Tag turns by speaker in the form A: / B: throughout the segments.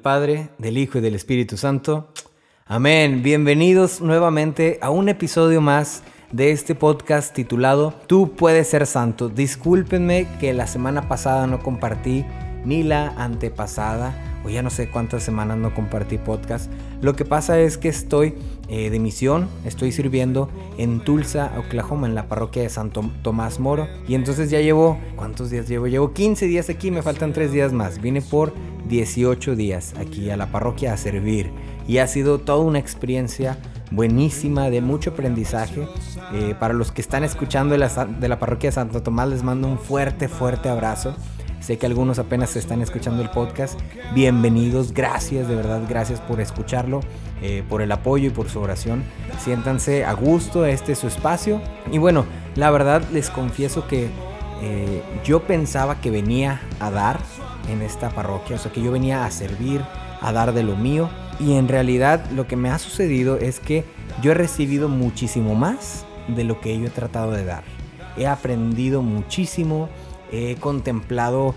A: Padre, del Hijo y del Espíritu Santo. Amén. Bienvenidos nuevamente a un episodio más de este podcast titulado Tú puedes ser santo. Discúlpenme que la semana pasada no compartí ni la antepasada o ya no sé cuántas semanas no compartí podcast. Lo que pasa es que estoy eh, de misión, estoy sirviendo en Tulsa, Oklahoma, en la parroquia de Santo Tomás Moro. Y entonces ya llevo, ¿cuántos días llevo? Llevo 15 días aquí, me faltan 3 días más. Vine por 18 días aquí a la parroquia a servir. Y ha sido toda una experiencia buenísima, de mucho aprendizaje. Eh, para los que están escuchando de la, de la parroquia de Santo Tomás, les mando un fuerte, fuerte abrazo. Sé que algunos apenas están escuchando el podcast. Bienvenidos, gracias, de verdad, gracias por escucharlo, eh, por el apoyo y por su oración. Siéntanse a gusto, este es su espacio. Y bueno, la verdad les confieso que eh, yo pensaba que venía a dar en esta parroquia, o sea, que yo venía a servir, a dar de lo mío. Y en realidad lo que me ha sucedido es que yo he recibido muchísimo más de lo que yo he tratado de dar. He aprendido muchísimo, he contemplado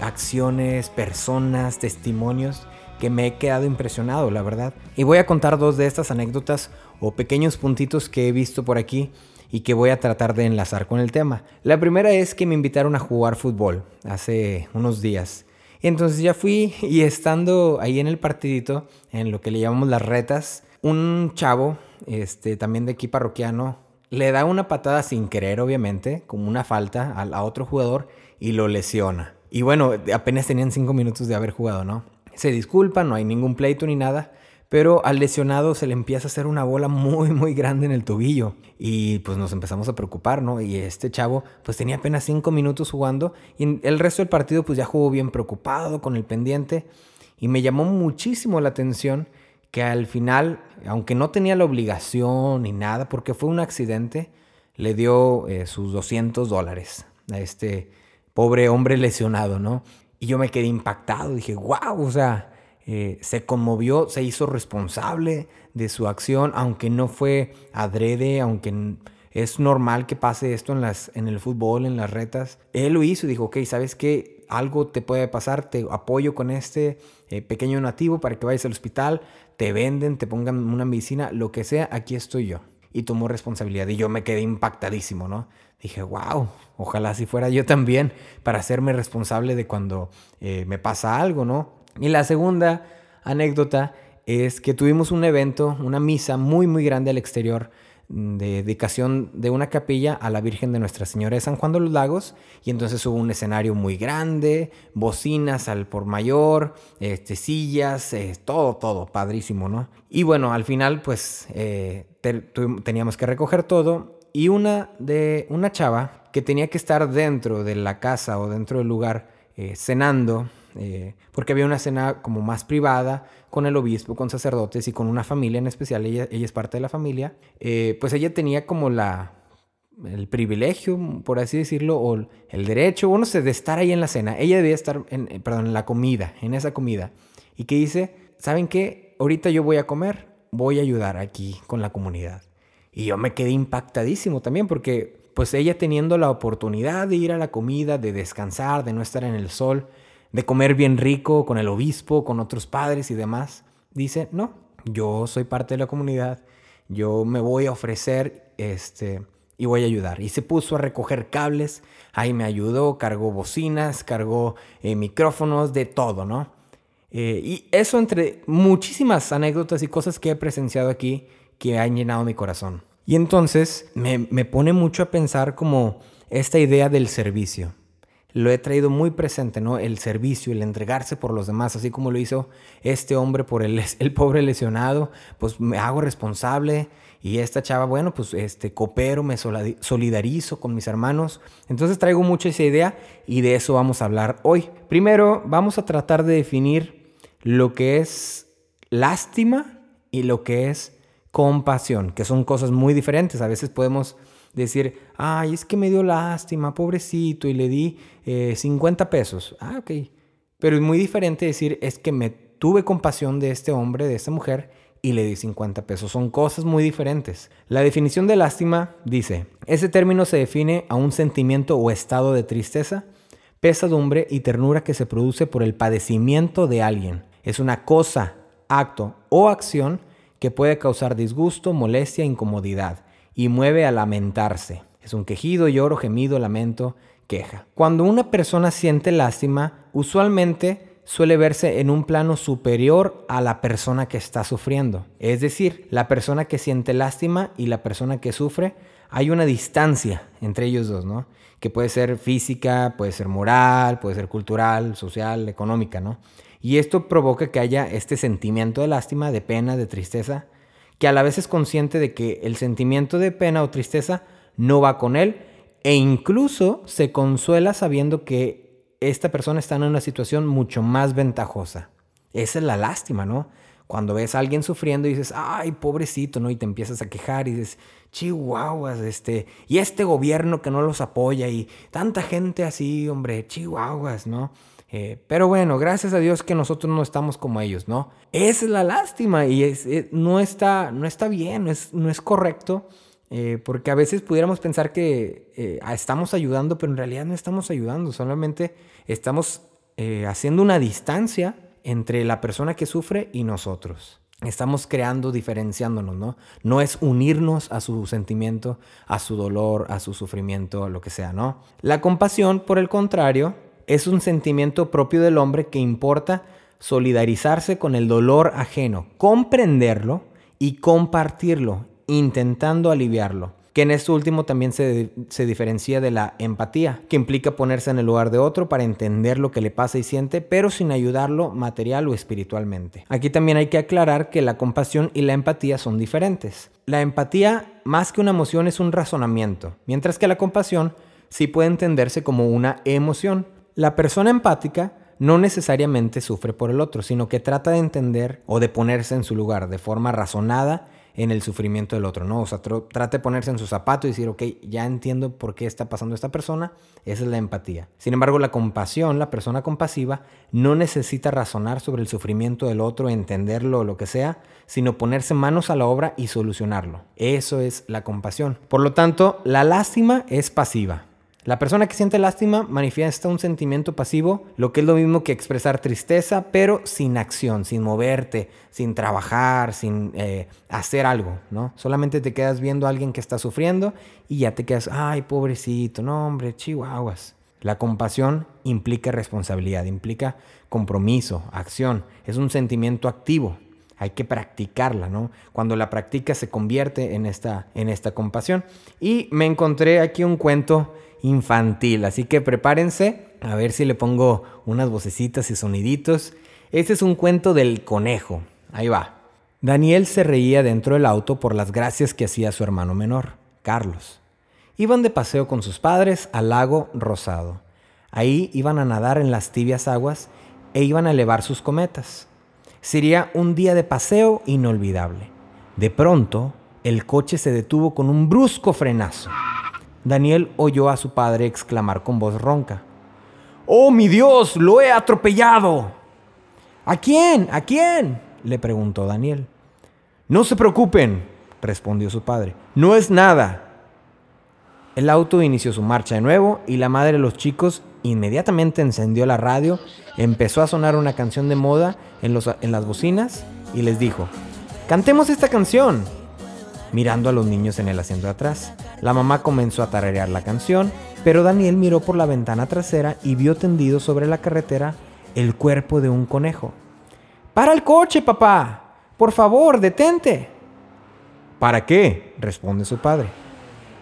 A: acciones, personas, testimonios que me he quedado impresionado, la verdad. Y voy a contar dos de estas anécdotas o pequeños puntitos que he visto por aquí y que voy a tratar de enlazar con el tema. La primera es que me invitaron a jugar fútbol hace unos días. Y entonces ya fui y estando ahí en el partidito, en lo que le llamamos las retas, un chavo, este, también de aquí parroquiano, le da una patada sin querer, obviamente, como una falta a, otro jugador y lo lesiona. Y bueno, apenas tenían cinco minutos de haber jugado, ¿no? Se disculpa, no hay ningún pleito ni nada, pero al lesionado se le empieza a hacer una bola muy, muy grande en el tobillo. Y pues nos empezamos a preocupar, ¿no? Y este chavo pues tenía apenas cinco minutos jugando y el resto del partido pues ya jugó bien preocupado con el pendiente. Y me llamó muchísimo la atención que al final, aunque no tenía la obligación ni nada, porque fue un accidente, le dio eh, sus 200 dólares a este pobre hombre lesionado, ¿no? Y yo me quedé impactado, dije, wow, o sea, eh, se conmovió, se hizo responsable de su acción, aunque no fue adrede, aunque es normal que pase esto en, las, en el fútbol, en las retas. Él lo hizo y dijo, ok, ¿sabes qué? Algo te puede pasar, te apoyo con este eh, pequeño nativo para que vayas al hospital, te venden, te pongan una medicina, lo que sea, aquí estoy yo. Y tomó responsabilidad y yo me quedé impactadísimo, ¿no? Dije, wow, ojalá así fuera yo también para hacerme responsable de cuando eh, me pasa algo, ¿no? Y la segunda anécdota es que tuvimos un evento, una misa muy, muy grande al exterior de dedicación de una capilla a la Virgen de Nuestra Señora de San Juan de los Lagos y entonces hubo un escenario muy grande, bocinas al por mayor, este, sillas, eh, todo, todo, padrísimo, ¿no? Y bueno, al final pues eh, teníamos que recoger todo y una de una chava que tenía que estar dentro de la casa o dentro del lugar eh, cenando eh, porque había una cena como más privada con el obispo, con sacerdotes y con una familia en especial, ella, ella es parte de la familia, eh, pues ella tenía como la, el privilegio, por así decirlo, o el derecho, o no sé, de estar ahí en la cena. Ella debía estar, en, eh, perdón, en la comida, en esa comida. Y que dice, ¿saben qué? Ahorita yo voy a comer, voy a ayudar aquí con la comunidad. Y yo me quedé impactadísimo también porque pues ella teniendo la oportunidad de ir a la comida, de descansar, de no estar en el sol, de comer bien rico con el obispo, con otros padres y demás. Dice, no, yo soy parte de la comunidad, yo me voy a ofrecer este, y voy a ayudar. Y se puso a recoger cables, ahí me ayudó, cargó bocinas, cargó eh, micrófonos, de todo, ¿no? Eh, y eso entre muchísimas anécdotas y cosas que he presenciado aquí que han llenado mi corazón. Y entonces me, me pone mucho a pensar como esta idea del servicio lo he traído muy presente, ¿no? El servicio, el entregarse por los demás, así como lo hizo este hombre por el, el pobre lesionado, pues me hago responsable y esta chava, bueno, pues este, coopero, me solidarizo con mis hermanos. Entonces traigo mucho esa idea y de eso vamos a hablar hoy. Primero, vamos a tratar de definir lo que es lástima y lo que es compasión, que son cosas muy diferentes. A veces podemos decir, ay, es que me dio lástima, pobrecito, y le di 50 eh, pesos. Ah, ok. Pero es muy diferente decir, es que me tuve compasión de este hombre, de esta mujer, y le di 50 pesos. Son cosas muy diferentes. La definición de lástima dice, ese término se define a un sentimiento o estado de tristeza, pesadumbre y ternura que se produce por el padecimiento de alguien. Es una cosa, acto o acción que puede causar disgusto, molestia, incomodidad y mueve a lamentarse. Es un quejido, lloro, gemido, lamento, queja. Cuando una persona siente lástima, usualmente suele verse en un plano superior a la persona que está sufriendo. Es decir, la persona que siente lástima y la persona que sufre, hay una distancia entre ellos dos, ¿no? Que puede ser física, puede ser moral, puede ser cultural, social, económica, ¿no? Y esto provoca que haya este sentimiento de lástima, de pena, de tristeza, que a la vez es consciente de que el sentimiento de pena o tristeza no va con él e incluso se consuela sabiendo que esta persona está en una situación mucho más ventajosa. Esa es la lástima, ¿no? Cuando ves a alguien sufriendo y dices, ay, pobrecito, ¿no? Y te empiezas a quejar y dices, chihuahuas, este, y este gobierno que no los apoya y tanta gente así, hombre, chihuahuas, ¿no? Eh, pero bueno, gracias a Dios que nosotros no estamos como ellos, ¿no? Es la lástima y es, eh, no, está, no está bien, no es, no es correcto, eh, porque a veces pudiéramos pensar que estamos ayudando, pero en realidad no estamos ayudando, solamente estamos haciendo una distancia entre la persona que sufre y nosotros. Estamos creando, diferenciándonos, ¿no? No es unirnos a su sentimiento, a su dolor, a su sufrimiento, lo que sea, ¿no? La compasión, por el contrario, es un sentimiento propio del hombre que importa solidarizarse con el dolor ajeno, comprenderlo y compartirlo, intentando aliviarlo. Que en esto último también se, se, diferencia de la empatía, que implica ponerse en el lugar de otro para entender lo que le pasa y siente, pero sin ayudarlo material o espiritualmente. Aquí también hay que aclarar que la compasión y la empatía son diferentes. La empatía, más que una emoción, es un razonamiento, mientras que la compasión sí puede entenderse como una emoción. La persona empática no necesariamente sufre por el otro, sino que trata de entender o de ponerse en su lugar de forma razonada en el sufrimiento del otro, ¿no? O sea, trate de ponerse en su zapato y decir, ok, ya entiendo por qué está pasando esta persona, esa es la empatía. Sin embargo, la compasión, la persona compasiva, no necesita razonar sobre el sufrimiento del otro, entenderlo o lo que sea, sino ponerse manos a la obra y solucionarlo. Eso es la compasión. Por lo tanto, la lástima es pasiva. La persona que siente lástima manifiesta un sentimiento pasivo, lo que es lo mismo que expresar tristeza, pero sin acción, sin moverte, sin trabajar, sin eh, hacer algo, ¿no? Solamente te quedas viendo a alguien que está sufriendo y ya te quedas, ay, pobrecito, no, hombre, chihuahuas. La compasión implica responsabilidad, implica compromiso, acción, es un sentimiento activo. Hay que practicarla, ¿no? Cuando la practica se convierte en esta, en esta compasión. Y me encontré aquí un cuento infantil. Así que prepárense a ver si le pongo unas vocecitas y soniditos. Este es un cuento del conejo. Ahí va. Daniel se reía dentro del auto por las gracias que hacía su hermano menor, Carlos. Iban de paseo con sus padres al lago Rosado. Ahí iban a nadar en las tibias aguas e iban a elevar sus cometas. Sería un día de paseo inolvidable. De pronto, el coche se detuvo con un brusco frenazo. Daniel oyó a su padre exclamar con voz ronca. ¡Oh, mi Dios! ¡Lo he atropellado! ¿A quién? ¿A quién? le preguntó Daniel. No se preocupen, respondió su padre. No es nada. El auto inició su marcha de nuevo y la madre de los chicos inmediatamente encendió la radio, empezó a sonar una canción de moda en, en las bocinas y les dijo, cantemos esta canción mirando a los niños en el asiento de atrás. La mamá comenzó a tararear la canción, pero Daniel miró por la ventana trasera y vio tendido sobre la carretera el cuerpo de un conejo. ¡Para el coche, papá! Por favor, detente. ¿Para qué? responde su padre.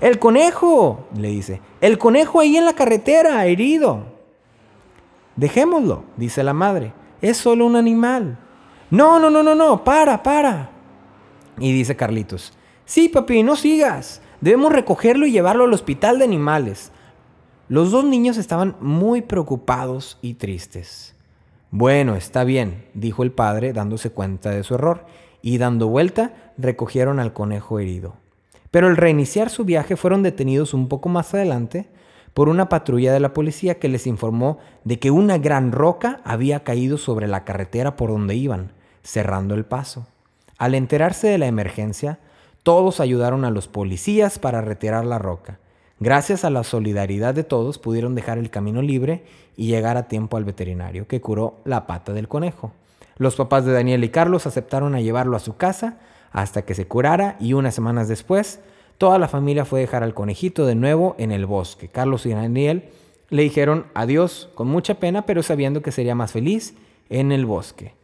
A: El conejo, le dice. El conejo ahí en la carretera, herido. Dejémoslo, dice la madre. Es solo un animal. No, no, no, no, no, para, para. Y dice Carlitos, Sí, papi, no sigas. Debemos recogerlo y llevarlo al hospital de animales. Los dos niños estaban muy preocupados y tristes. Bueno, está bien, dijo el padre dándose cuenta de su error, y dando vuelta recogieron al conejo herido. Pero al reiniciar su viaje fueron detenidos un poco más adelante por una patrulla de la policía que les informó de que una gran roca había caído sobre la carretera por donde iban, cerrando el paso. Al enterarse de la emergencia, todos ayudaron a los policías para retirar la roca. Gracias a la solidaridad de todos pudieron dejar el camino libre y llegar a tiempo al veterinario, que curó la pata del conejo. Los papás de Daniel y Carlos aceptaron a llevarlo a su casa hasta que se curara y unas semanas después toda la familia fue a dejar al conejito de nuevo en el bosque. Carlos y Daniel le dijeron adiós con mucha pena, pero sabiendo que sería más feliz en el bosque.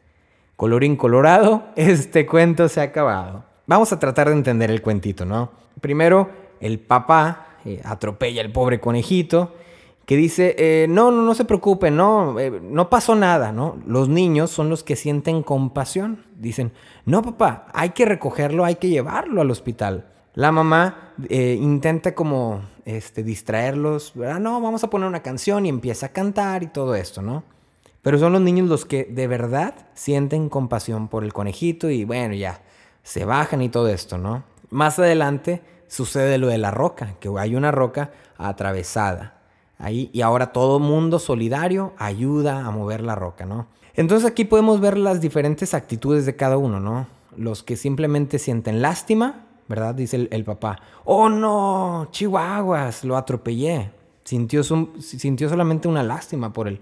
A: Colorín colorado, este cuento se ha acabado. Vamos a tratar de entender el cuentito, ¿no? Primero, el papá eh, atropella al pobre conejito que dice, eh, no, no, no se preocupen, no, eh, no pasó nada, ¿no? Los niños son los que sienten compasión. Dicen, no, papá, hay que recogerlo, hay que llevarlo al hospital. La mamá intenta como este, distraerlos, ¿verdad? No, vamos a poner una canción y empieza a cantar y todo esto, ¿no? Pero son los niños los que de verdad sienten compasión por el conejito y bueno, ya, se bajan y todo esto, ¿no? Más adelante sucede lo de la roca, que hay una roca atravesada. Ahí, y ahora todo mundo solidario ayuda a mover la roca, ¿no? Entonces aquí podemos ver las diferentes actitudes de cada uno, ¿no? Los que simplemente sienten lástima, ¿verdad? Dice el, el papá, oh no, chihuahuas, lo atropellé. Sintió, sintió solamente una lástima por él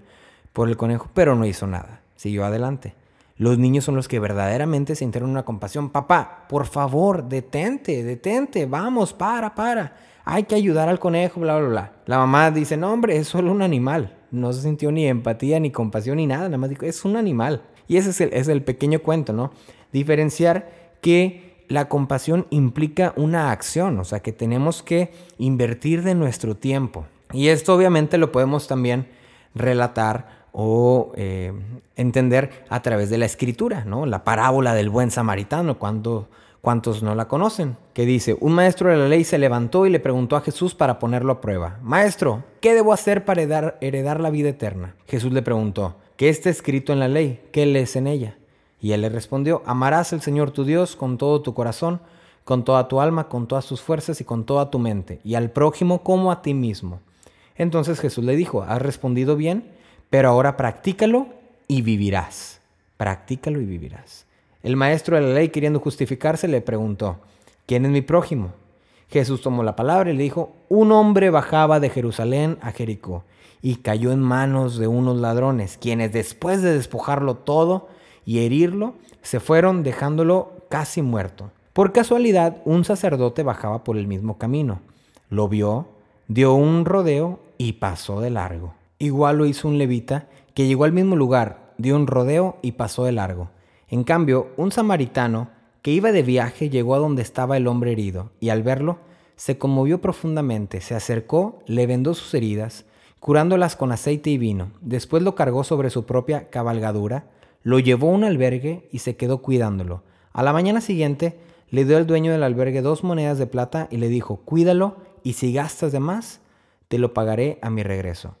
A: por el conejo, pero no hizo nada. Siguió adelante. Los niños son los que verdaderamente sintieron una compasión. Papá, por favor, detente, detente, vamos, para, para. Hay que ayudar al conejo, bla, bla, bla. La mamá dice, no, hombre, es solo un animal. No se sintió ni empatía, ni compasión, ni nada. Nada más dijo, es un animal. Y ese es el, es el pequeño cuento, ¿no? Diferenciar que la compasión implica una acción, o sea, que tenemos que invertir de nuestro tiempo. Y esto obviamente lo podemos también relatar o eh, entender a través de la escritura, ¿no? La parábola del buen samaritano, cuando, ¿cuántos no la conocen? Que dice, un maestro de la ley se levantó y le preguntó a Jesús para ponerlo a prueba, Maestro, ¿qué debo hacer para heredar, heredar la vida eterna? Jesús le preguntó, ¿qué está escrito en la ley? ¿Qué lees en ella? Y él le respondió, amarás al Señor tu Dios con todo tu corazón, con toda tu alma, con todas tus fuerzas y con toda tu mente, y al prójimo como a ti mismo. Entonces Jesús le dijo, has respondido bien, pero ahora practícalo y vivirás. Practícalo y vivirás. El maestro de la ley, queriendo justificarse, le preguntó, ¿quién es mi prójimo? Jesús tomó la palabra y le dijo, un hombre bajaba de Jerusalén a Jericó y cayó en manos de unos ladrones, quienes después de despojarlo todo y herirlo, se fueron dejándolo casi muerto. Por casualidad, un sacerdote bajaba por el mismo camino. Lo vio, dio un rodeo y pasó de largo. Igual lo hizo un levita que llegó al mismo lugar, dio un rodeo y pasó de largo. En cambio, un samaritano que iba de viaje llegó a donde estaba el hombre herido y al verlo se conmovió profundamente, se acercó, le vendó sus heridas, curándolas con aceite y vino. Después lo cargó sobre su propia cabalgadura, lo llevó a un albergue y se quedó cuidándolo. A la mañana siguiente le dio al dueño del albergue dos monedas de plata y le dijo, cuídalo y si gastas de más, te lo pagaré a mi regreso.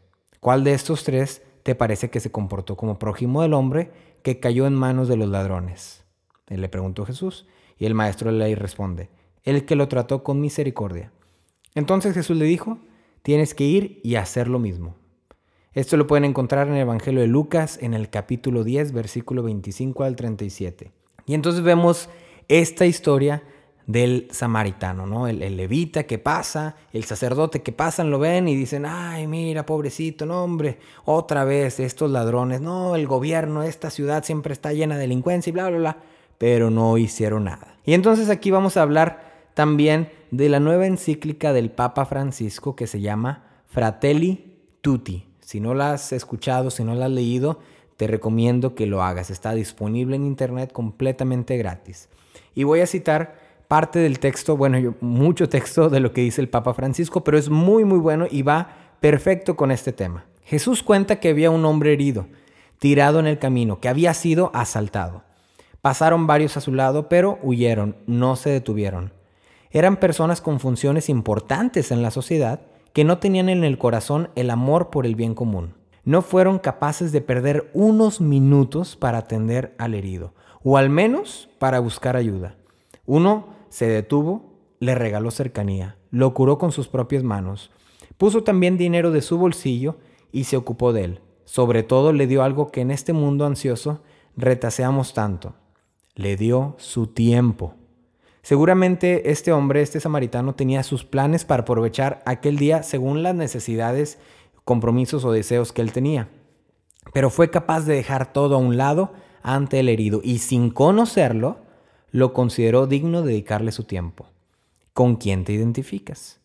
A: ¿Cuál de estos tres te parece que se comportó como prójimo del hombre que cayó en manos de los ladrones? Él le preguntó Jesús, y el maestro de ley responde, el que lo trató con misericordia. Entonces Jesús le dijo, tienes que ir y hacer lo mismo. Esto lo pueden encontrar en el Evangelio de Lucas en el capítulo 10, versículo 25 al 37. Y entonces vemos esta historia del samaritano, ¿no? El, levita que pasa, el sacerdote que pasan, lo ven y dicen, ay, mira, pobrecito, no, hombre, otra vez estos ladrones, no, el gobierno, esta ciudad siempre está llena de delincuencia y bla, bla, bla, pero no hicieron nada. Y entonces aquí vamos a hablar también de la nueva encíclica del Papa Francisco que se llama Fratelli Tutti. Si no la has escuchado, si no la has leído, te recomiendo que lo hagas. Está disponible en internet completamente gratis. Y voy a citar parte del texto, bueno, yo, mucho texto de lo que dice el Papa Francisco, pero es muy, muy bueno y va perfecto con este tema. Jesús cuenta que había un hombre herido, tirado en el camino, que había sido asaltado. Pasaron varios a su lado, pero huyeron, no se detuvieron. Eran personas con funciones importantes en la sociedad que no tenían en el corazón el amor por el bien común. No fueron capaces de perder unos minutos para atender al herido, o al menos para buscar ayuda. Uno se detuvo, le regaló cercanía, lo curó con sus propias manos, puso también dinero de su bolsillo y se ocupó de él. Sobre todo le dio algo que en este mundo ansioso retaseamos tanto. Le dio su tiempo. Seguramente este hombre, este samaritano, tenía sus planes para aprovechar aquel día según las necesidades, compromisos o deseos que él tenía. Pero fue capaz de dejar todo a un lado ante el herido y sin conocerlo, lo consideró digno de dedicarle su tiempo. ¿Con quién te identificas?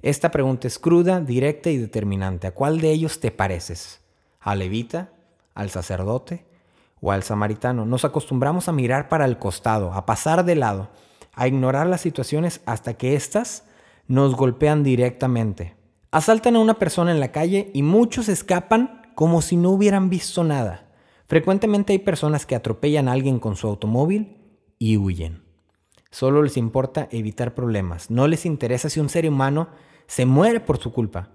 A: Esta pregunta es cruda, directa y determinante. ¿A cuál de ellos te pareces? ¿Al levita? ¿Al sacerdote? ¿O al samaritano? Nos acostumbramos a mirar para el costado, a pasar de lado, a ignorar las situaciones hasta que éstas nos golpean directamente. Asaltan a una persona en la calle y muchos escapan como si no hubieran visto nada. Frecuentemente hay personas que atropellan a alguien con su automóvil y huyen. Solo les importa evitar problemas. No les interesa si un ser humano se muere por su culpa.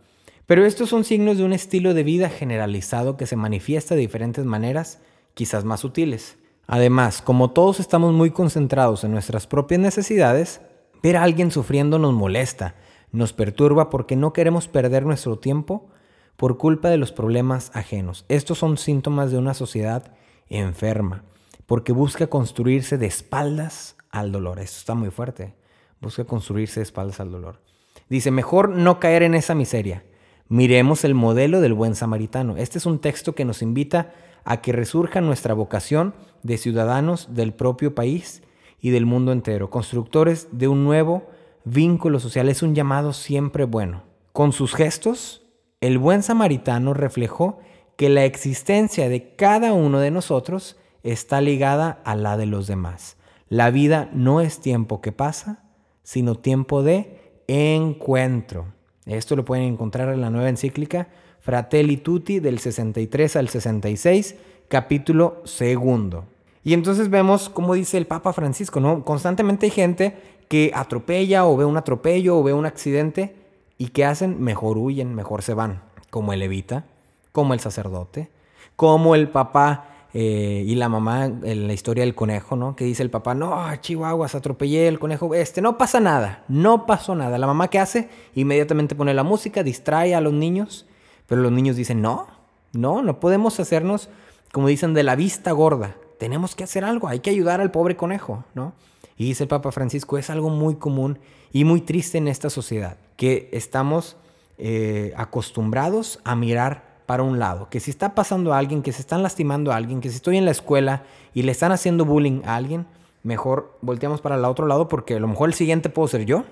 A: Pero estos son signos de un estilo de vida generalizado que se manifiesta de diferentes maneras, quizás más sutiles. Además, como todos estamos muy concentrados en nuestras propias necesidades, ver a alguien sufriendo nos molesta, nos perturba porque no queremos perder nuestro tiempo por culpa de los problemas ajenos. Estos son síntomas de una sociedad enferma, porque busca construirse de espaldas al dolor. Esto está muy fuerte. Busca construirse de espaldas al dolor. Dice, mejor no caer en esa miseria. Miremos el modelo del buen samaritano. Este es un texto que nos invita a que resurja nuestra vocación de ciudadanos del propio país y del mundo entero, constructores de un nuevo vínculo social. Es un llamado siempre bueno. Con sus gestos, el buen samaritano reflejó que la existencia de cada uno de nosotros está ligada a la de los demás. La vida no es tiempo que pasa, sino tiempo de encuentro. Esto lo pueden encontrar en la nueva encíclica Fratelli Tutti del 63 al 66, capítulo segundo. Y entonces vemos cómo dice el Papa Francisco, ¿no? Constantemente hay gente que atropella o ve un atropello o ve un accidente y ¿qué hacen? Mejor huyen, mejor se van, como el levita, como el sacerdote, como el papá eh, y la mamá en la historia del conejo, ¿no? Que dice el papá, no, Chihuahuas, atropellé el conejo, este, no pasa nada, no pasó nada. La mamá ¿qué hace? Inmediatamente pone la música, distrae a los niños pero los niños dicen, no, no, no podemos hacernos, como dicen, de la vista gorda. Tenemos que hacer algo, hay que ayudar al pobre conejo, ¿no? Y dice el Papa Francisco, es algo muy común y muy triste en esta sociedad, que estamos eh, acostumbrados a mirar para un lado, que si está pasando a alguien, que se están lastimando a alguien, que si estoy en la escuela y le están haciendo bullying a alguien, mejor volteamos para el otro lado porque a lo mejor el siguiente puedo ser yo.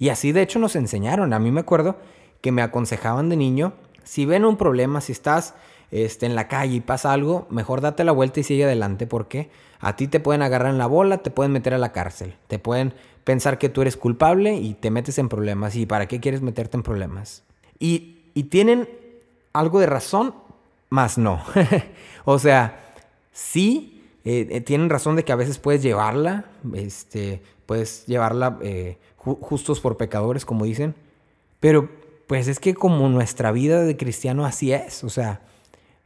A: Y así de hecho nos enseñaron. A mí me acuerdo que me aconsejaban de niño, si ven un problema, si estás este, en la calle y pasa algo, mejor date la vuelta y sigue adelante porque a ti te pueden agarrar en la bola, te pueden meter a la cárcel, te pueden pensar que tú eres culpable y te metes en problemas. ¿Y para qué quieres meterte en problemas? Y, tienen algo de razón, más no. o sea, sí, eh, eh, tienen razón de que a veces puedes llevarla, este, puedes llevarla eh, justos por pecadores, como dicen, pero pues es que como nuestra vida de cristiano así es, o sea,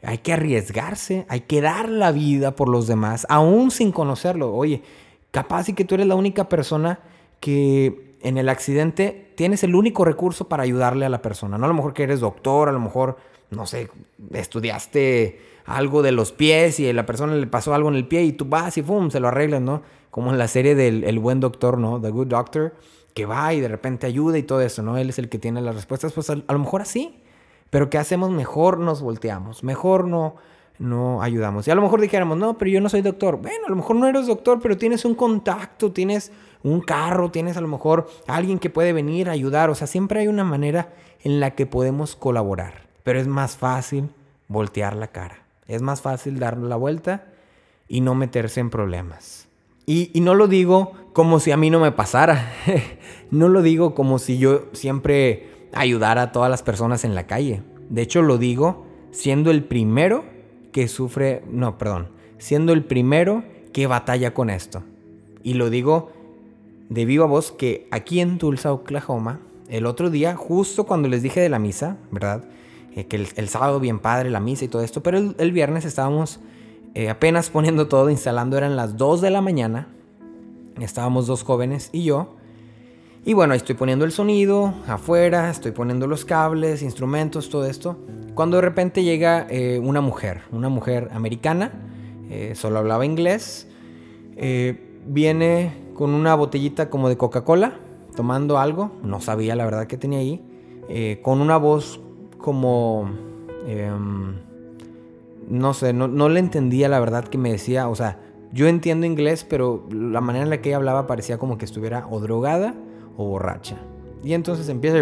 A: hay que arriesgarse, hay que dar la vida por los demás, aún sin conocerlo. Oye, capaz y que tú eres la única persona que en el accidente tienes el único recurso para ayudarle a la persona. No a lo mejor que eres doctor, a lo mejor, no sé, estudiaste algo de los pies y a la persona le pasó algo en el pie y tú vas y ¡pum! se lo arreglas, ¿no? Como en la serie del El Buen Doctor, ¿no? The Good Doctor que va y de repente ayuda y todo eso, ¿no? Él es el que tiene las respuestas, pues a, lo mejor así. Pero ¿qué hacemos? Mejor nos volteamos, mejor no, no ayudamos. Y a lo mejor dijéramos, no, pero yo no soy doctor. Bueno, a lo mejor no eres doctor, pero tienes un contacto, tienes un carro, tienes a lo mejor alguien que puede venir a ayudar. O sea, siempre hay una manera en la que podemos colaborar. Pero es más fácil voltear la cara. Es más fácil darle la vuelta y no meterse en problemas. Y, no lo digo como si a mí no me pasara. no lo digo como si yo siempre ayudara a todas las personas en la calle. De hecho, lo digo siendo el primero que sufre, no, perdón, siendo el primero que batalla con esto. Y lo digo de viva voz que aquí en Tulsa, Oklahoma, el otro día, justo cuando les dije de la misa, ¿verdad? Eh, que el, sábado bien padre la misa y todo esto, pero el viernes estábamos eh, apenas poniendo todo, instalando, eran las 2 de la mañana. Estábamos dos jóvenes y yo. Y bueno, ahí estoy poniendo el sonido afuera, estoy poniendo los cables, instrumentos, todo esto. Cuando de repente llega eh, una mujer, una mujer americana, solo hablaba inglés, viene con una botellita como de Coca-Cola, tomando algo, no sabía la verdad que tenía ahí, con una voz como... Em, no sé, no, no le entendía la verdad que me decía, o sea, yo entiendo inglés, pero la manera en la que ella hablaba parecía como que estuviera o drogada o borracha. Y entonces empieza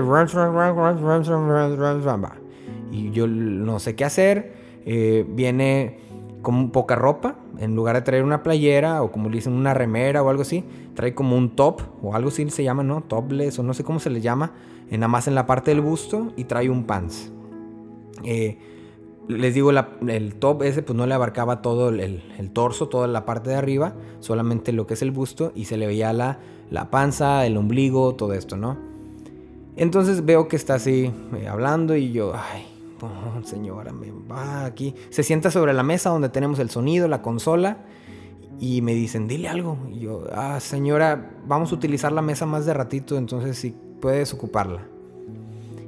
A: y yo no sé qué hacer. Eh, viene con poca ropa, en lugar de traer una playera o como le dicen una remera o algo así, trae como un top o algo así se llama, ¿no? Topless o no sé cómo se le llama, nada más en la parte del busto y trae un pants. Eh, les digo, el top ese pues no le abarcaba todo el, torso, toda la parte de arriba, solamente lo que es el busto y se le veía la, la panza, el ombligo, todo esto, ¿no? Entonces veo que está así eh, hablando y yo, ay, señora, me va aquí. Se sienta sobre la mesa donde tenemos el sonido, la consola y me dicen, dile algo. Y yo, ah, señora, vamos a utilizar la mesa más de ratito, entonces si puedes ocuparla.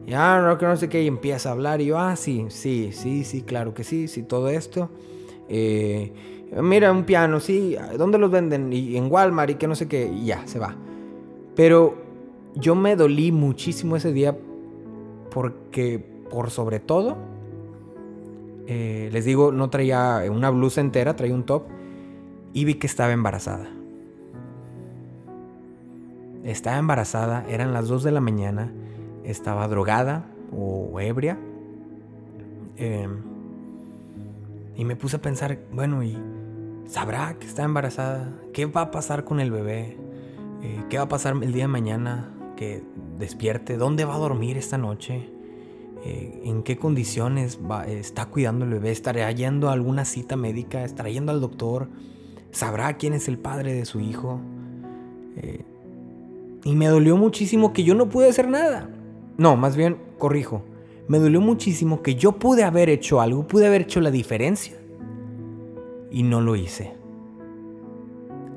A: Ya, no, que no sé qué, y empieza a hablar. Y yo, ah, sí, sí, sí, sí, claro que sí, sí, todo esto. Eh, mira, un piano, sí, ¿dónde los venden? Y en Walmart y que no sé qué, y ya, se va. Pero yo me dolí muchísimo ese día porque, por sobre todo, eh, les digo, no traía una blusa entera, traía un top y vi que estaba embarazada. Estaba embarazada, eran las 2 de la mañana estaba drogada o ebria. Em, y me puse a pensar, bueno, ¿y sabrá que está embarazada? ¿Qué va a pasar con el bebé? Eh, ¿Qué va a pasar el día de mañana que despierte? ¿Dónde va a dormir esta noche? Eh, ¿En qué condiciones está cuidando el bebé? ¿Estará yendo a alguna cita médica? ¿Estará yendo al doctor? ¿Sabrá quién es el padre de su hijo? Eh, y me dolió muchísimo que yo no pude hacer nada. No, más bien, corrijo. Me dolió muchísimo que yo pude haber hecho algo, pude haber hecho la diferencia. Y no lo hice.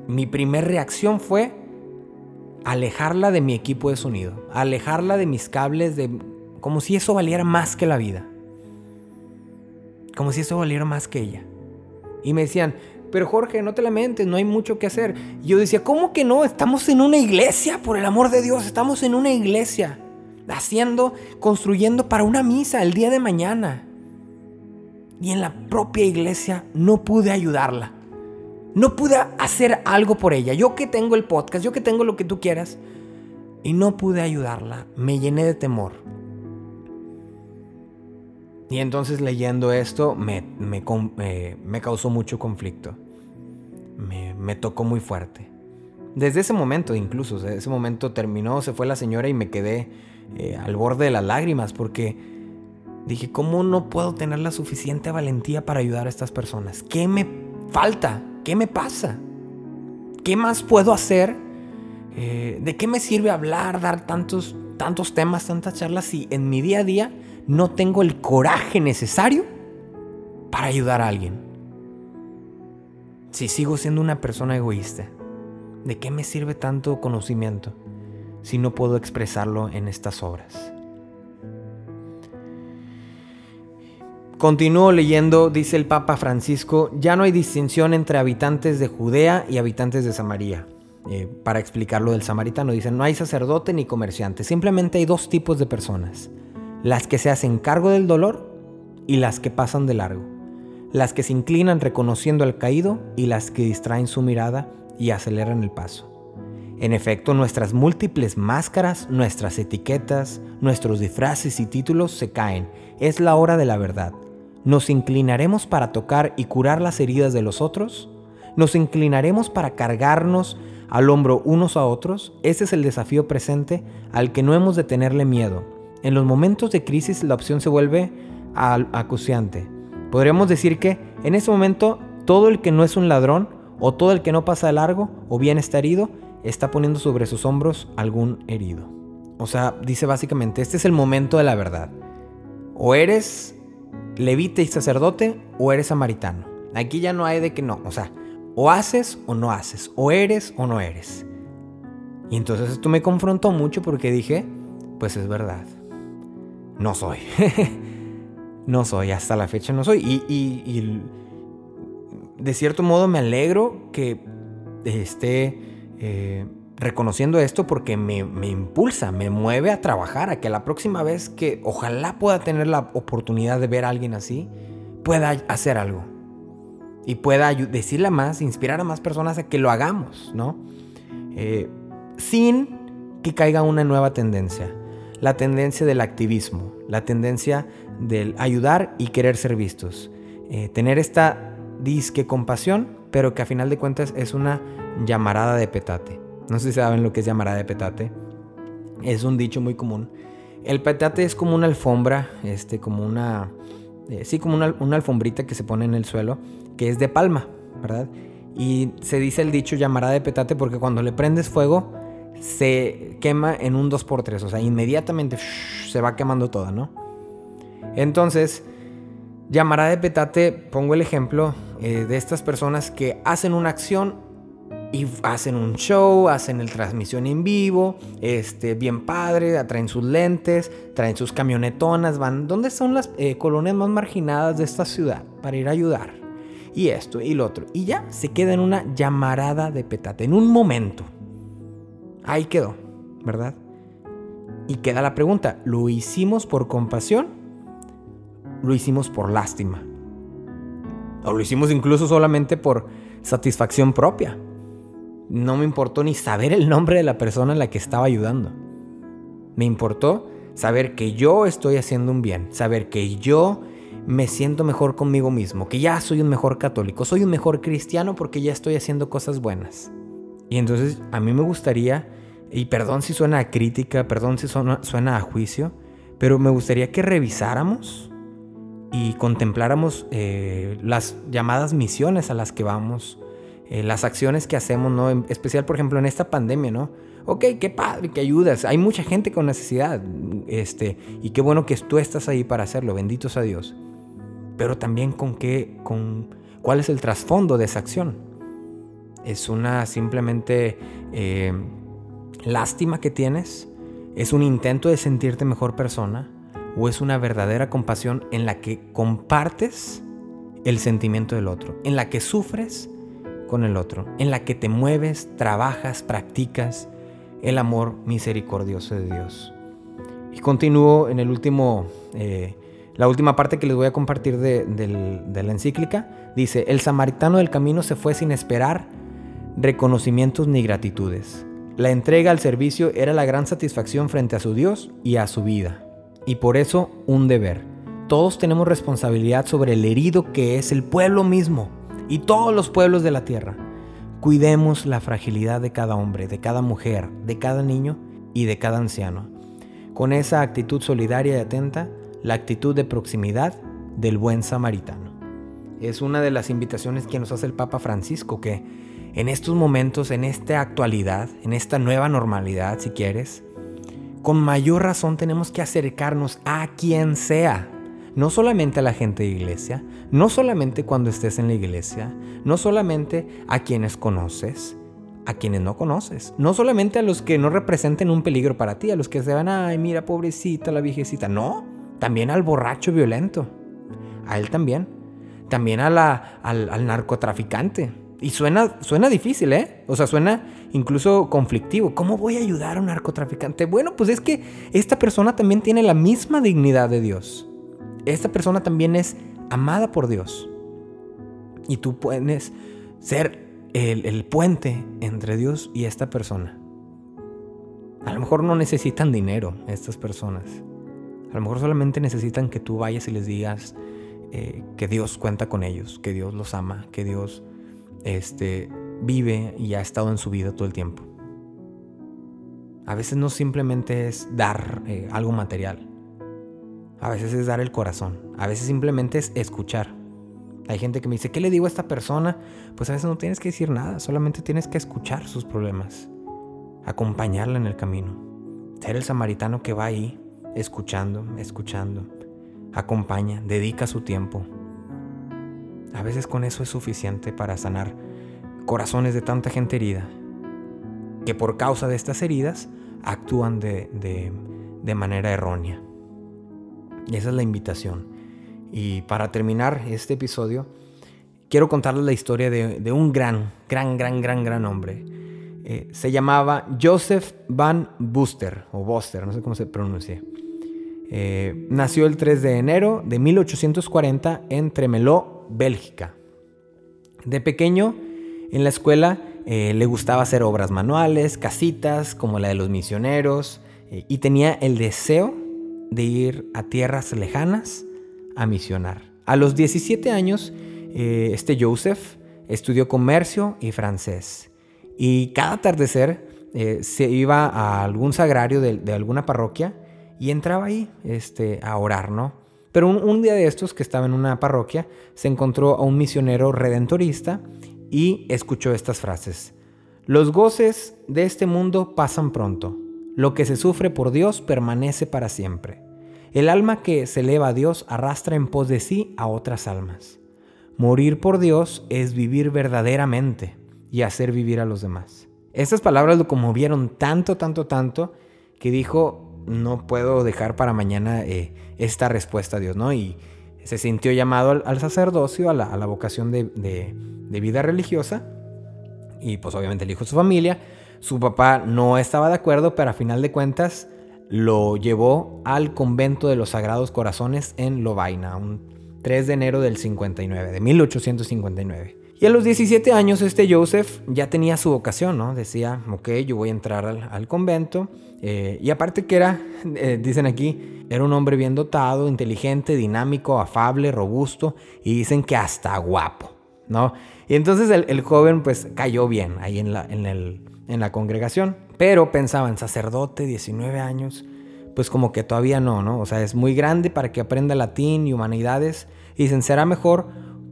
A: Mi primer reacción fue alejarla de mi equipo de sonido, alejarla de mis cables, de como si eso valiera más que la vida. Como si eso valiera más que ella. Y me decían, pero Jorge, no te lamentes, no hay mucho que hacer. Y yo decía, ¿cómo que no? Estamos en una iglesia, por el amor de Dios, estamos en una iglesia haciendo, construyendo para una misa el día de mañana. Y en la propia iglesia no pude ayudarla. No pude hacer algo por ella. Yo que tengo el podcast, yo que tengo lo que tú quieras. Y no pude ayudarla. Me llené de temor. Y entonces leyendo esto me, me, me causó mucho conflicto. Me, me, tocó muy fuerte. Desde ese momento incluso, desde ese momento terminó, se fue la señora y me quedé eh, al borde de las lágrimas porque dije, ¿cómo no puedo tener la suficiente valentía para ayudar a estas personas? ¿Qué me falta? ¿Qué me pasa? ¿Qué más puedo hacer? Eh, ¿De qué me sirve hablar, dar tantos, tantos temas, tantas charlas si en mi día a día no tengo el coraje necesario para ayudar a alguien? Si sigo siendo una persona egoísta, ¿de qué me sirve tanto conocimiento? si no puedo expresarlo en estas obras? Continúo leyendo, dice el Papa Francisco, ya no hay distinción entre habitantes de Judea y habitantes de Samaria. Eh, para explicar lo del samaritano, dicen, no hay sacerdote ni comerciante, simplemente hay dos tipos de personas, las que se hacen cargo del dolor y las que pasan de largo, las que se inclinan reconociendo al caído y las que distraen su mirada y aceleran el paso. En efecto, nuestras múltiples máscaras, nuestras etiquetas, nuestros disfraces y títulos se caen. Es la hora de la verdad. ¿Nos inclinaremos para tocar y curar las heridas de los otros? ¿Nos inclinaremos para cargarnos al hombro unos a otros? Ese es el desafío presente al que no hemos de tenerle miedo. En los momentos de crisis la opción se vuelve acuciante. Podríamos decir que en ese momento todo el que no es un ladrón o todo el que no pasa de largo o bien está herido está poniendo sobre sus hombros algún herido. O sea, dice básicamente, este es el momento de la verdad. O eres levita y sacerdote o eres samaritano. Aquí ya no hay de que no, o sea, o haces o no haces, o eres o no eres. Y entonces esto me confrontó mucho porque dije, pues es verdad, no soy. no soy, hasta la fecha no soy. Y, de cierto modo me alegro que esté eh, reconociendo esto porque me, me, impulsa, me mueve a trabajar, a que la próxima vez que ojalá pueda tener la oportunidad de ver a alguien así, pueda hacer algo. Y pueda decirle a más, inspirar a más personas a que lo hagamos, ¿no? Eh, sin que caiga una nueva tendencia. La tendencia del activismo, la tendencia del ayudar y querer ser vistos. Eh, tener esta disque compasión, pero que a final de cuentas es una llamarada de petate. No sé si saben lo que es llamarada de petate. Es un dicho muy común. El petate es como una alfombra, este, como una, eh, sí, como una, una, alfombrita que se pone en el suelo, que es de palma, ¿verdad? Y se dice el dicho llamarada de petate porque cuando le prendes fuego se quema en un 2x3, o sea, inmediatamente se va quemando toda, ¿no? Entonces, llamarada de petate, pongo el ejemplo eh, de estas personas que hacen una acción y hacen un show, hacen la transmisión en vivo, este, bien padre, traen sus lentes, traen sus camionetonas, van, ¿dónde son las eh, colonias más marginadas de esta ciudad? Para ir a ayudar. Y esto y lo otro. Y ya se queda en una llamarada de petate, en un momento. Ahí quedó, ¿verdad? Y queda la pregunta, ¿lo hicimos por compasión? ¿Lo hicimos por lástima? ¿O lo hicimos incluso solamente por satisfacción propia? No me importó ni saber el nombre de la persona a la que estaba ayudando. Me importó saber que yo estoy haciendo un bien, saber que yo me siento mejor conmigo mismo, que ya soy un mejor católico, soy un mejor cristiano porque ya estoy haciendo cosas buenas. Y entonces a mí me gustaría, y perdón si suena a crítica, perdón si suena, suena a juicio, pero me gustaría que revisáramos y contempláramos eh, las llamadas misiones a las que vamos, eh, las acciones que hacemos, ¿no? En especial, por ejemplo, en esta pandemia, ¿no? Ok, qué padre que ayudas. Hay mucha gente con necesidad. Este, y qué bueno que tú estás ahí para hacerlo. Benditos a Dios. Pero también con qué, con cuál es el trasfondo de esa acción. Es una simplemente eh, lástima que tienes. Es un intento de sentirte mejor persona. O es una verdadera compasión en la que compartes el sentimiento del otro. En la que sufres con el otro, en la que te mueves, trabajas, practicas el amor misericordioso de Dios. Y continúo en el último, eh, la última parte que les voy a compartir de, de la encíclica. Dice, el samaritano del camino se fue sin esperar reconocimientos ni gratitudes. La entrega al servicio era la gran satisfacción frente a su Dios y a su vida. Y por eso un deber. Todos tenemos responsabilidad sobre el herido que es el pueblo mismo y todos los pueblos de la tierra. Cuidemos la fragilidad de cada hombre, de cada mujer, de cada niño y de cada anciano. Con esa actitud solidaria y atenta, la actitud de proximidad del buen samaritano. Es una de las invitaciones que nos hace el Papa Francisco, que en estos momentos, en esta actualidad, en esta nueva normalidad, si quieres, con mayor razón tenemos que acercarnos a quien sea, no solamente a la gente de iglesia, no solamente cuando estés en la iglesia, no solamente a quienes conoces, a quienes no conoces, no solamente a los que no representen un peligro para ti, a los que se van, ay, mira, pobrecita la viejecita, no, también al borracho violento, a él también, también a la, al, narcotraficante. Y suena, suena difícil, ¿eh? O sea, suena incluso conflictivo. ¿Cómo voy a ayudar a un narcotraficante? Bueno, pues es que esta persona también tiene la misma dignidad de Dios esta persona también es amada por Dios. Y tú puedes ser el, puente entre Dios y esta persona. A lo mejor no necesitan dinero estas personas. A lo mejor solamente necesitan que tú vayas y les digas eh, que Dios cuenta con ellos, que Dios los ama, que Dios este, vive y ha estado en su vida todo el tiempo. A veces no simplemente es dar eh, algo material. A veces es dar el corazón. A veces simplemente es escuchar. Hay gente que me dice, ¿qué le digo a esta persona? Pues a veces no tienes que decir nada, solamente tienes que escuchar sus problemas. Acompañarla en el camino. Ser el samaritano que va ahí, escuchando, escuchando. Acompaña, dedica su tiempo. A veces con eso es suficiente para sanar corazones de tanta gente herida, que por causa de estas heridas actúan de, de, de manera errónea. Y esa es la invitación. Y para terminar este episodio, quiero contarles la historia de, un gran, gran, gran, gran, gran hombre. eh, se llamaba Joseph Van Buster, o Buster, no sé cómo se pronuncia. Eh, nació el 3 de enero de 1840 en Tremeló, Bélgica. De pequeño, en la escuela eh, le gustaba hacer obras manuales, casitas como la de los misioneros, y tenía el deseo de ir a tierras lejanas a misionar. A los 17 años, este Joseph estudió comercio y francés. Y cada atardecer eh, se iba a algún sagrario de, alguna parroquia y entraba ahí este, a orar, ¿no? Pero un, día de estos que estaba en una parroquia, se encontró a un misionero redentorista y escuchó estas frases. Los goces de este mundo pasan pronto. Lo que se sufre por Dios permanece para siempre. El alma que se eleva a Dios arrastra en pos de sí a otras almas. Morir por Dios es vivir verdaderamente y hacer vivir a los demás. Estas palabras lo conmovieron tanto, tanto, tanto, que dijo, no puedo dejar para mañana eh, esta respuesta a Dios, ¿no? Y se sintió llamado al, sacerdocio, a la, vocación de, vida religiosa, y pues obviamente el hijo de su familia. Su papá no estaba de acuerdo, pero a final de cuentas lo llevó al convento de los Sagrados Corazones en Lovaina, un 3 de enero del 59, de 1859. Y a los 17 años este Joseph ya tenía su vocación, ¿no? Decía, ok, yo voy a entrar al, convento. Eh, y aparte que era, eh, dicen aquí, era un hombre bien dotado, inteligente, dinámico, afable, robusto y dicen que hasta guapo, ¿no? Y entonces el, joven pues cayó bien ahí en la, en, el, en la congregación. Pero pensaban, sacerdote, 19 años, pues como que todavía no, ¿no? O sea, es muy grande para que aprenda latín y humanidades. Y dicen, será mejor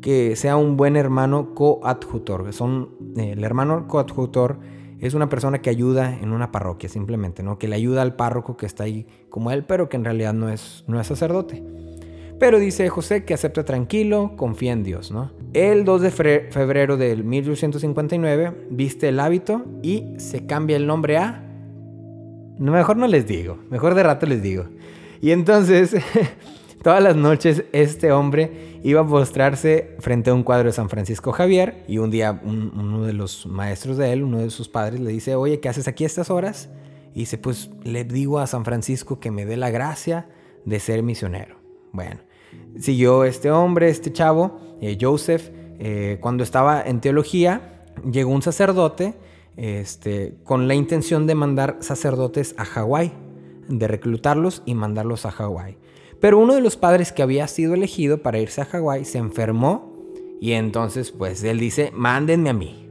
A: que sea un buen hermano coadjutor. Son, eh, el hermano coadjutor es una persona que ayuda en una parroquia, simplemente, ¿no? Que le ayuda al párroco que está ahí como él, pero que en realidad no es, no es sacerdote. Pero dice José que acepta tranquilo, confía en Dios, ¿no? El 2 de febrero del 1859 viste el hábito y se cambia el nombre a... Mejor no les digo, mejor de rato les digo. Y entonces Todas las noches este hombre iba a postrarse frente a un cuadro de San Francisco Javier y un día uno de los maestros de él, uno de sus padres, le dice, oye, ¿qué haces aquí a estas horas? Y dice, pues le digo a San Francisco que me dé la gracia de ser misionero. Bueno, siguió este hombre, este chavo, eh, Joseph, eh, cuando estaba en teología, llegó un sacerdote este, con la intención de mandar sacerdotes a Hawái, de reclutarlos y mandarlos a Hawái. Pero uno de los padres que había sido elegido para irse a Hawái se enfermó y entonces pues él dice, mándenme a mí.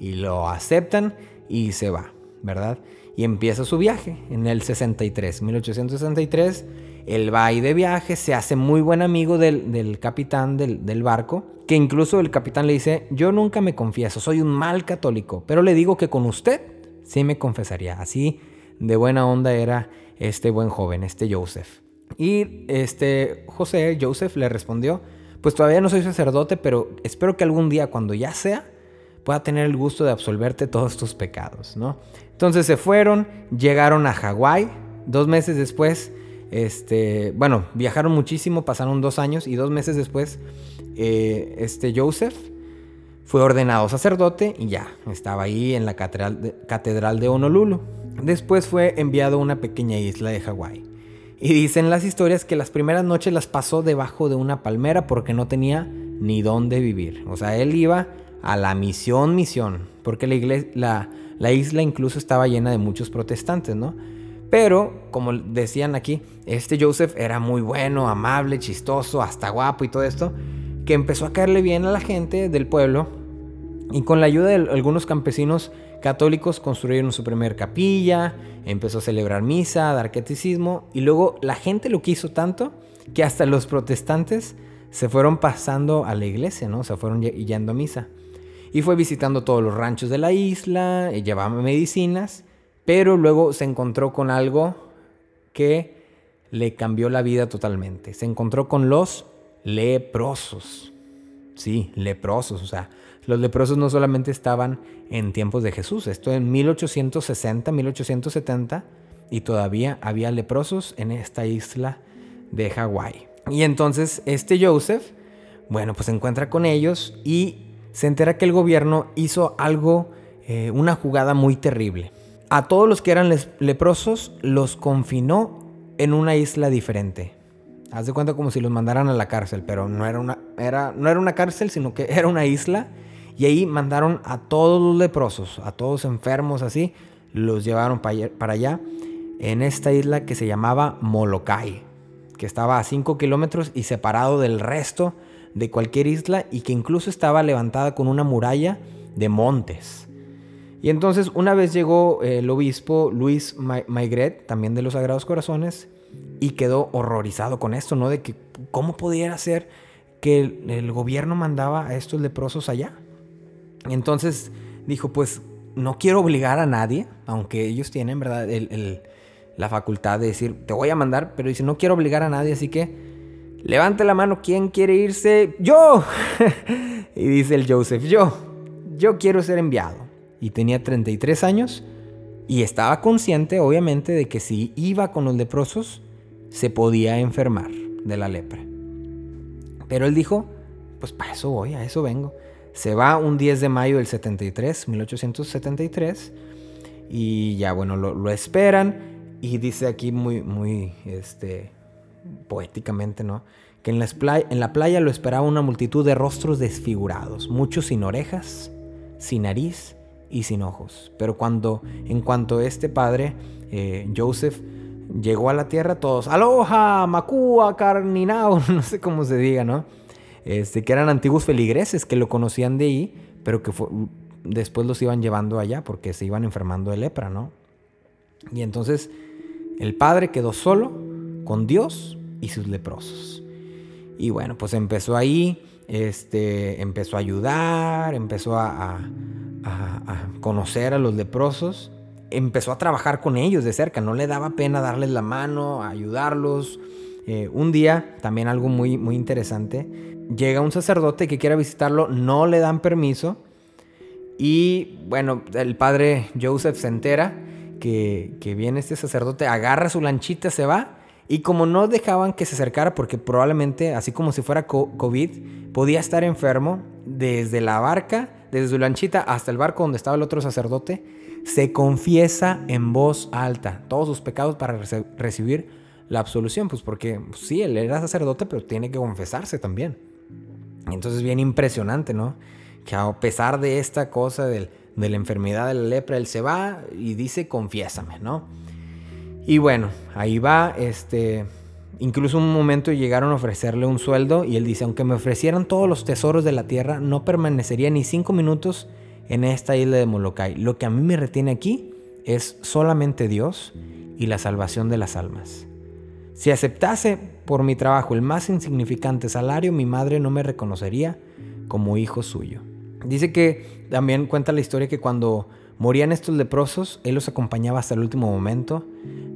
A: Y lo aceptan y se va, ¿verdad? Y empieza su viaje en el 63, 1863. Él va ahí de viaje, se hace muy buen amigo del, capitán del, del, barco, que incluso el capitán le dice, yo nunca me confieso, soy un mal católico, pero le digo que con usted sí me confesaría. Así de buena onda era este buen joven, este Joseph. Y este José, Joseph, le respondió, pues todavía no soy sacerdote, pero espero que algún día, cuando ya sea, pueda tener el gusto de absolverte todos tus pecados, ¿no? Entonces se fueron, llegaron a Hawái, dos meses después, este, bueno, viajaron muchísimo, pasaron dos años y dos meses después, eh, este Joseph fue ordenado sacerdote y ya, estaba ahí en la catedral de, catedral de Honolulu. Después fue enviado a una pequeña isla de Hawái. Y dicen las historias que las primeras noches las pasó debajo de una palmera porque no tenía ni dónde vivir. O sea, él iba a la misión, misión, porque la, iglesia, la, isla incluso estaba llena de muchos protestantes, ¿no? Pero, como decían aquí, este Joseph era muy bueno, amable, chistoso, hasta guapo y todo esto, que empezó a caerle bien a la gente del pueblo y con la ayuda de algunos campesinos católicos construyeron su primer capilla, empezó a celebrar misa, a dar catecismo y luego la gente lo quiso tanto que hasta los protestantes se fueron pasando a la iglesia, ¿no? Se fueron yendo a misa. Y fue visitando todos los ranchos de la isla, y llevaba medicinas, pero luego se encontró con algo que le cambió la vida totalmente. Se encontró con los leprosos. Sí, leprosos, o sea, los leprosos no solamente estaban en tiempos de Jesús, esto en 1860, 1870, y todavía había leprosos en esta isla de Hawái. Y entonces este Joseph, bueno, pues se encuentra con ellos y se entera que el gobierno hizo algo eh, una jugada muy terrible. A todos los que eran leprosos los confinó en una isla diferente. Haz de cuenta como si los mandaran a la cárcel, pero no era una, era, no era una cárcel, sino que era una isla. Y ahí mandaron a todos los leprosos, a todos enfermos así, los llevaron para allá, en esta isla que se llamaba Molokai, que estaba a 5 kilómetros y separado del resto de cualquier isla y que incluso estaba levantada con una muralla de montes. Y entonces una vez llegó el obispo Luis Maigret, también de los Sagrados Corazones, y quedó horrorizado con esto, ¿no? De que cómo pudiera ser que el, gobierno mandaba a estos leprosos allá. Entonces dijo, pues no quiero obligar a nadie, aunque ellos tienen, ¿verdad? la facultad de decir, te voy a mandar, pero dice, no quiero obligar a nadie, así que levante la mano, ¿quién quiere irse? Yo. y dice el Joseph, yo, yo quiero ser enviado. Y tenía 33 años y estaba consciente, obviamente, de que si iba con los leprosos, se podía enfermar de la lepra. Pero él dijo, pues para eso voy, a eso vengo. Se va un 10 de mayo del 73, 1873, y ya bueno, lo, esperan, y dice aquí muy, muy, este, poéticamente, ¿no? Que en, en la playa lo esperaba una multitud de rostros desfigurados, muchos sin orejas, sin nariz y sin ojos. Pero cuando, en cuanto este padre, eh, Joseph, llegó a la tierra, todos, aloha, macua, carninao, no sé cómo se diga, ¿no? Este, que eran antiguos feligreses que lo conocían de ahí, pero que después los iban llevando allá porque se iban enfermando de lepra, ¿no? Y entonces el padre quedó solo con Dios y sus leprosos. Y bueno, pues empezó ahí, este, empezó a ayudar, empezó a a, conocer a los leprosos, empezó a trabajar con ellos de cerca, no le daba pena darles la mano, ayudarlos. Eh, un día, también algo muy, muy interesante, llega un sacerdote que quiere visitarlo, no le dan permiso y bueno, el padre Joseph se entera que, que viene este sacerdote, agarra su lanchita, se va y como no dejaban que se acercara porque probablemente, así como si fuera COVID, podía estar enfermo desde la barca desde su lanchita hasta el barco donde estaba el otro sacerdote, se confiesa en voz alta todos sus pecados para recibir la absolución, pues porque sí, él era sacerdote, pero tiene que confesarse también. entonces bien impresionante, ¿no? Que a pesar de esta cosa de la enfermedad de la lepra, él se va y dice, confiésame, ¿no? Y bueno, ahí va, este, Incluso un momento llegaron a ofrecerle un sueldo y él dice, aunque me ofrecieran todos los tesoros de la tierra, no permanecería ni cinco minutos en esta isla de Molokai. Lo que a mí me retiene aquí es solamente Dios y la salvación de las almas. Si aceptase por mi trabajo el más insignificante salario, mi madre no me reconocería como hijo suyo. Dice que también cuenta la historia que cuando morían estos leprosos, él los acompañaba hasta el último momento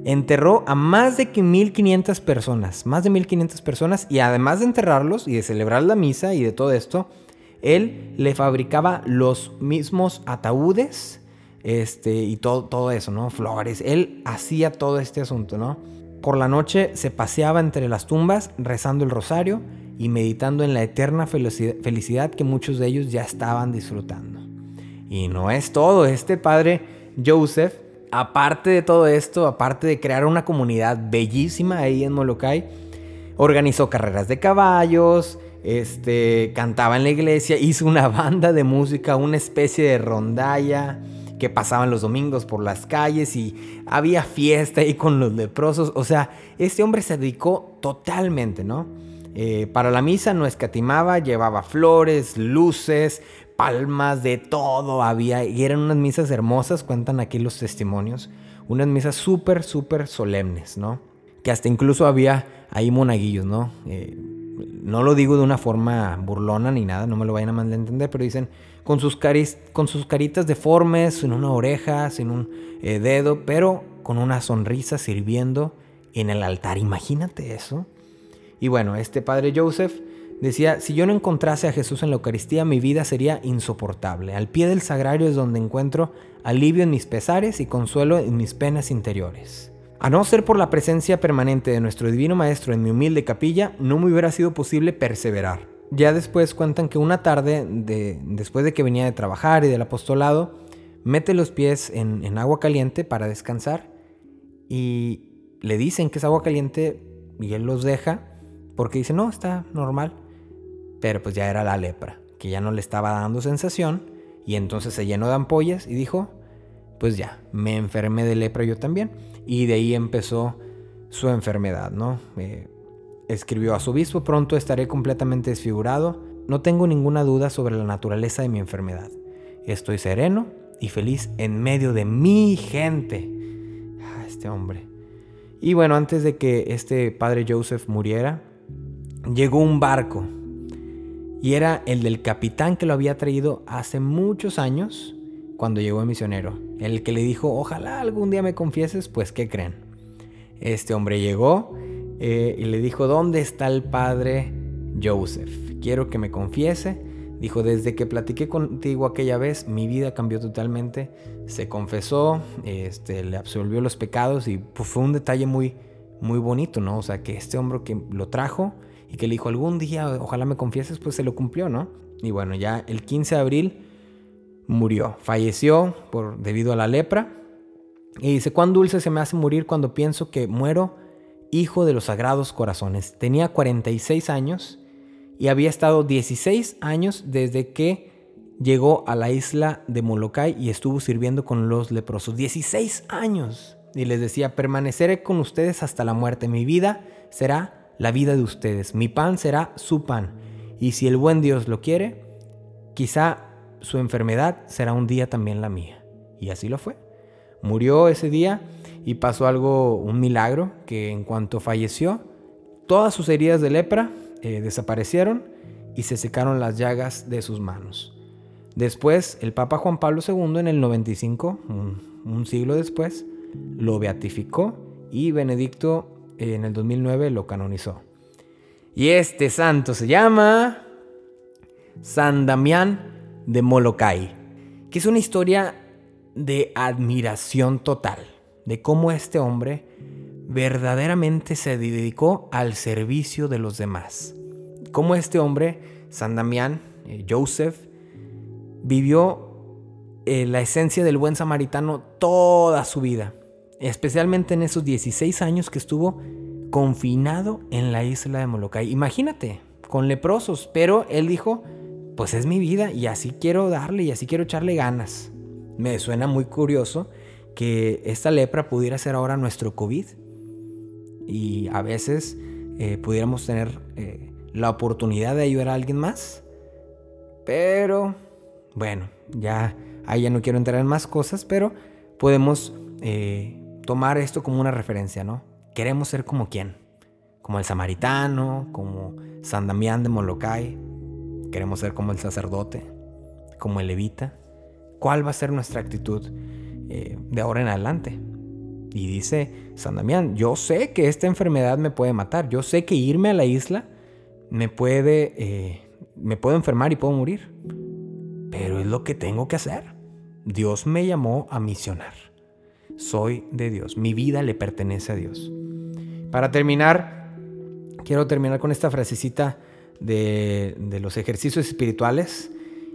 A: enterró a más de 1500 personas, más de 1500 personas, y además de enterrarlos y de celebrar la misa y de todo esto, él le fabricaba los mismos ataúdes este, y todo, todo eso, ¿no? Flores. Él hacía todo este asunto, ¿no? Por la noche se paseaba entre las tumbas rezando el rosario y meditando en la eterna felicidad que muchos de ellos ya estaban disfrutando. Y no es todo, este padre Joseph aparte de todo esto, aparte de crear una comunidad bellísima ahí en Molokai, organizó carreras de caballos, este, cantaba en la iglesia, hizo una banda de música, una especie de rondalla que pasaban los domingos por las calles y había fiesta ahí con los leprosos. O sea, este hombre se dedicó totalmente, ¿no? Eh, para la misa no escatimaba, llevaba flores, luces, palmas, de todo había. Y eran unas misas hermosas, cuentan aquí los testimonios. Unas misas súper, súper solemnes, ¿no? Que hasta incluso había ahí monaguillos, ¿no? Eh, no lo digo de una forma burlona ni nada, no me lo vayan a mal entender, pero dicen con sus, con sus caritas deformes, sin una oreja, sin un eh, dedo, pero con una sonrisa sirviendo en el altar. Imagínate eso. Y bueno, este padre Joseph Decía, si yo no encontrase a Jesús en la Eucaristía, mi vida sería insoportable. Al pie del sagrario es donde encuentro alivio en mis pesares y consuelo en mis penas interiores. A no ser por la presencia permanente de nuestro Divino Maestro en mi humilde capilla, no me hubiera sido posible perseverar. Ya después cuentan que una tarde, de, después de que venía de trabajar y del apostolado, mete los pies en, en agua caliente para descansar y le dicen que es agua caliente y él los deja porque dice, no, está normal. Pero pues ya era la lepra, que ya no le estaba dando sensación y entonces se llenó de ampollas y dijo, pues ya, me enfermé de lepra yo también. Y de ahí empezó su enfermedad, ¿no? Eh, escribió a su obispo, pronto estaré completamente desfigurado. No tengo ninguna duda sobre la naturaleza de mi enfermedad. Estoy sereno y feliz en medio de mi gente. Ah, este hombre. Y bueno, antes de que este padre Joseph muriera, llegó un barco. Y era el del capitán que lo había traído hace muchos años cuando llegó el misionero. El que le dijo, ojalá algún día me confieses, pues ¿qué creen? Este hombre llegó eh, y le dijo, ¿dónde está el padre Joseph? Quiero que me confiese. Dijo, desde que platiqué contigo aquella vez, mi vida cambió totalmente. Se confesó, este, le absolvió los pecados y pues, fue un detalle muy, muy bonito, ¿no? O sea, que este hombre que lo trajo y que le dijo, algún día, ojalá me confieses, pues se lo cumplió, ¿no? Y bueno, ya el 15 de abril murió, falleció por, debido a la lepra. Y dice, cuán dulce se me hace morir cuando pienso que muero hijo de los sagrados corazones. Tenía 46 años y había estado 16 años desde que llegó a la isla de Molokai y estuvo sirviendo con los leprosos. 16 años. Y les decía, permaneceré con ustedes hasta la muerte. Mi vida será la vida de ustedes. Mi pan será su pan. Y si el buen Dios lo quiere, quizá su enfermedad será un día también la mía. Y así lo fue. Murió ese día y pasó algo, un milagro, que en cuanto falleció, todas sus heridas de lepra eh, desaparecieron y se secaron las llagas de sus manos. Después, el Papa Juan Pablo II, en el 95, un, siglo después, lo beatificó y Benedicto en el 2009 lo canonizó. Y este santo se llama San Damián de Molokai, que es una historia de admiración total, de cómo este hombre verdaderamente se dedicó al servicio de los demás. Cómo este hombre, San Damián, eh, Joseph, vivió eh, la esencia del buen samaritano toda su vida, especialmente en esos 16 años que estuvo confinado en la isla de Molokai. Imagínate, con leprosos, pero él dijo, pues es mi vida y así quiero darle y así quiero echarle ganas. Me suena muy curioso que esta lepra pudiera ser ahora nuestro COVID y a veces eh, pudiéramos tener eh, la oportunidad de ayudar a alguien más. Pero, bueno, ya ahí ya no quiero entrar en más cosas, pero podemos eh, tomar esto como una referencia, ¿no? Queremos ser como quién, como el samaritano, como San Damián de Molokai, Queremos ser como el sacerdote, como el levita. ¿Cuál va a ser nuestra actitud eh, de ahora en adelante? Y dice San Damián, yo sé que esta enfermedad me puede matar, yo sé que irme a la isla me puede, eh, me puedo enfermar y puedo morir, pero es lo que tengo que hacer. Dios me llamó a misionar. Soy de Dios, mi vida le pertenece a Dios. Para terminar, quiero terminar con esta frasecita de, los ejercicios espirituales,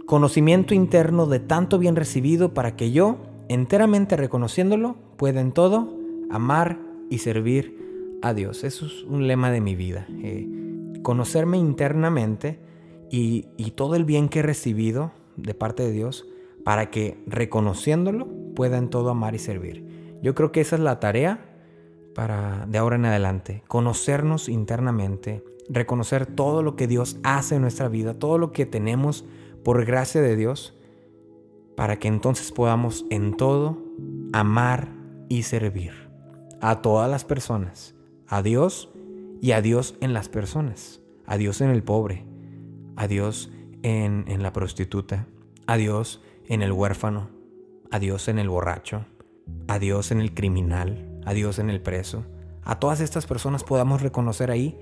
A: conocimiento interno de tanto bien recibido para que yo, enteramente reconociéndolo, pueda en todo amar y servir a Dios. Eso es un lema de mi vida. Eh, conocerme internamente y, y, todo el bien que he recibido de parte de Dios para que reconociéndolo pueda en todo amar y servir. Yo creo que esa es la tarea para de ahora en adelante, conocernos internamente, reconocer todo lo que Dios hace en nuestra vida, todo lo que tenemos por gracia de Dios, para que entonces podamos en todo amar y servir a todas las personas, a Dios y a Dios en las personas, a Dios en el pobre, a Dios en, la prostituta, a Dios en el huérfano, a Dios en el borracho, a Dios en el criminal, a Dios en el preso. A todas estas personas podamos reconocer ahí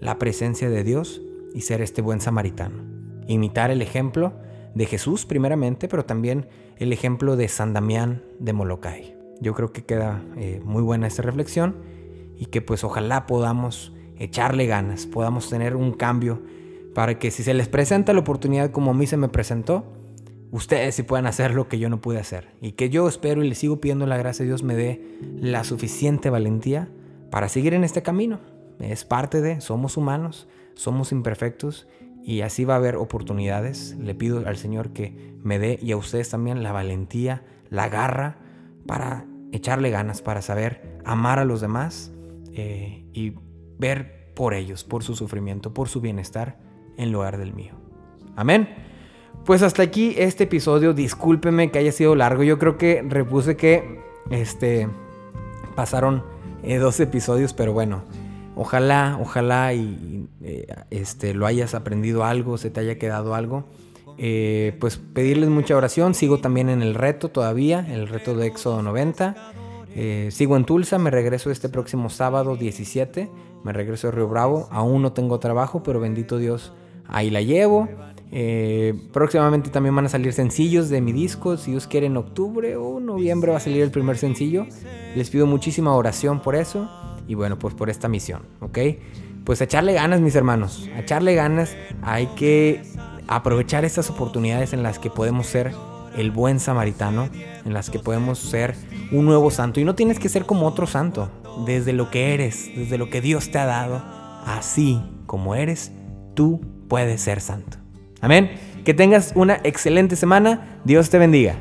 A: la presencia de Dios y ser este buen samaritano. Imitar el ejemplo de Jesús primeramente, pero también el ejemplo de San Damián de Molokai. Yo creo que queda eh, muy buena esta reflexión y que pues ojalá podamos echarle ganas, podamos tener un cambio para que si se les presenta la oportunidad como a mí se me presentó, ustedes sí puedan hacer lo que yo no pude hacer. Y que yo espero y le sigo pidiendo la gracia de Dios me dé la suficiente valentía para seguir en este camino. Es parte de, somos humanos, somos imperfectos y así va a haber oportunidades. Le pido al Señor que me dé y a ustedes también la valentía, la garra para echarle ganas, para saber amar a los demás eh, y ver por ellos, por su sufrimiento, por su bienestar en lugar del mío. Amén. Pues hasta aquí este episodio. Discúlpeme que haya sido largo. Yo creo que repuse que este pasaron eh, dos episodios, pero bueno, ojalá, ojalá y eh, este lo hayas aprendido algo, se te haya quedado algo. Eh, pues pedirles mucha oración. Sigo también en el reto todavía, el reto de Éxodo 90. sigo en Tulsa, me regreso este próximo sábado 17. Me regreso a Río Bravo. Aún no tengo trabajo, pero bendito Dios, ahí la llevo. Eh, próximamente también van a salir sencillos de mi disco. Si Dios quiere, en octubre o noviembre va a salir el primer sencillo. Les pido muchísima oración por eso. Y bueno, pues por esta misión, ¿ok? Pues a echarle ganas, mis hermanos. A echarle ganas. Hay que aprovechar estas oportunidades en las que podemos ser el buen samaritano. En las que podemos ser un nuevo santo. Y no tienes que ser como otro santo. Desde lo que eres, desde lo que Dios te ha dado. Así como eres, tú puedes ser santo. Amén. Que tengas una excelente semana. Dios te bendiga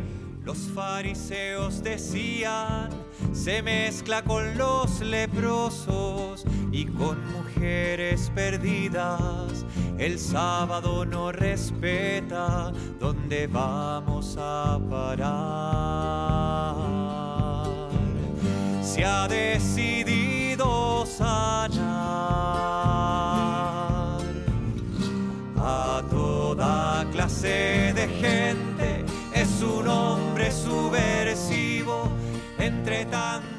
B: se mezcla con los leprosos y con mujeres perdidas. El sábado no respeta dónde vamos a parar. Se ha decidido sanar a toda clase de gente. Es un hombre subversivo entre tanto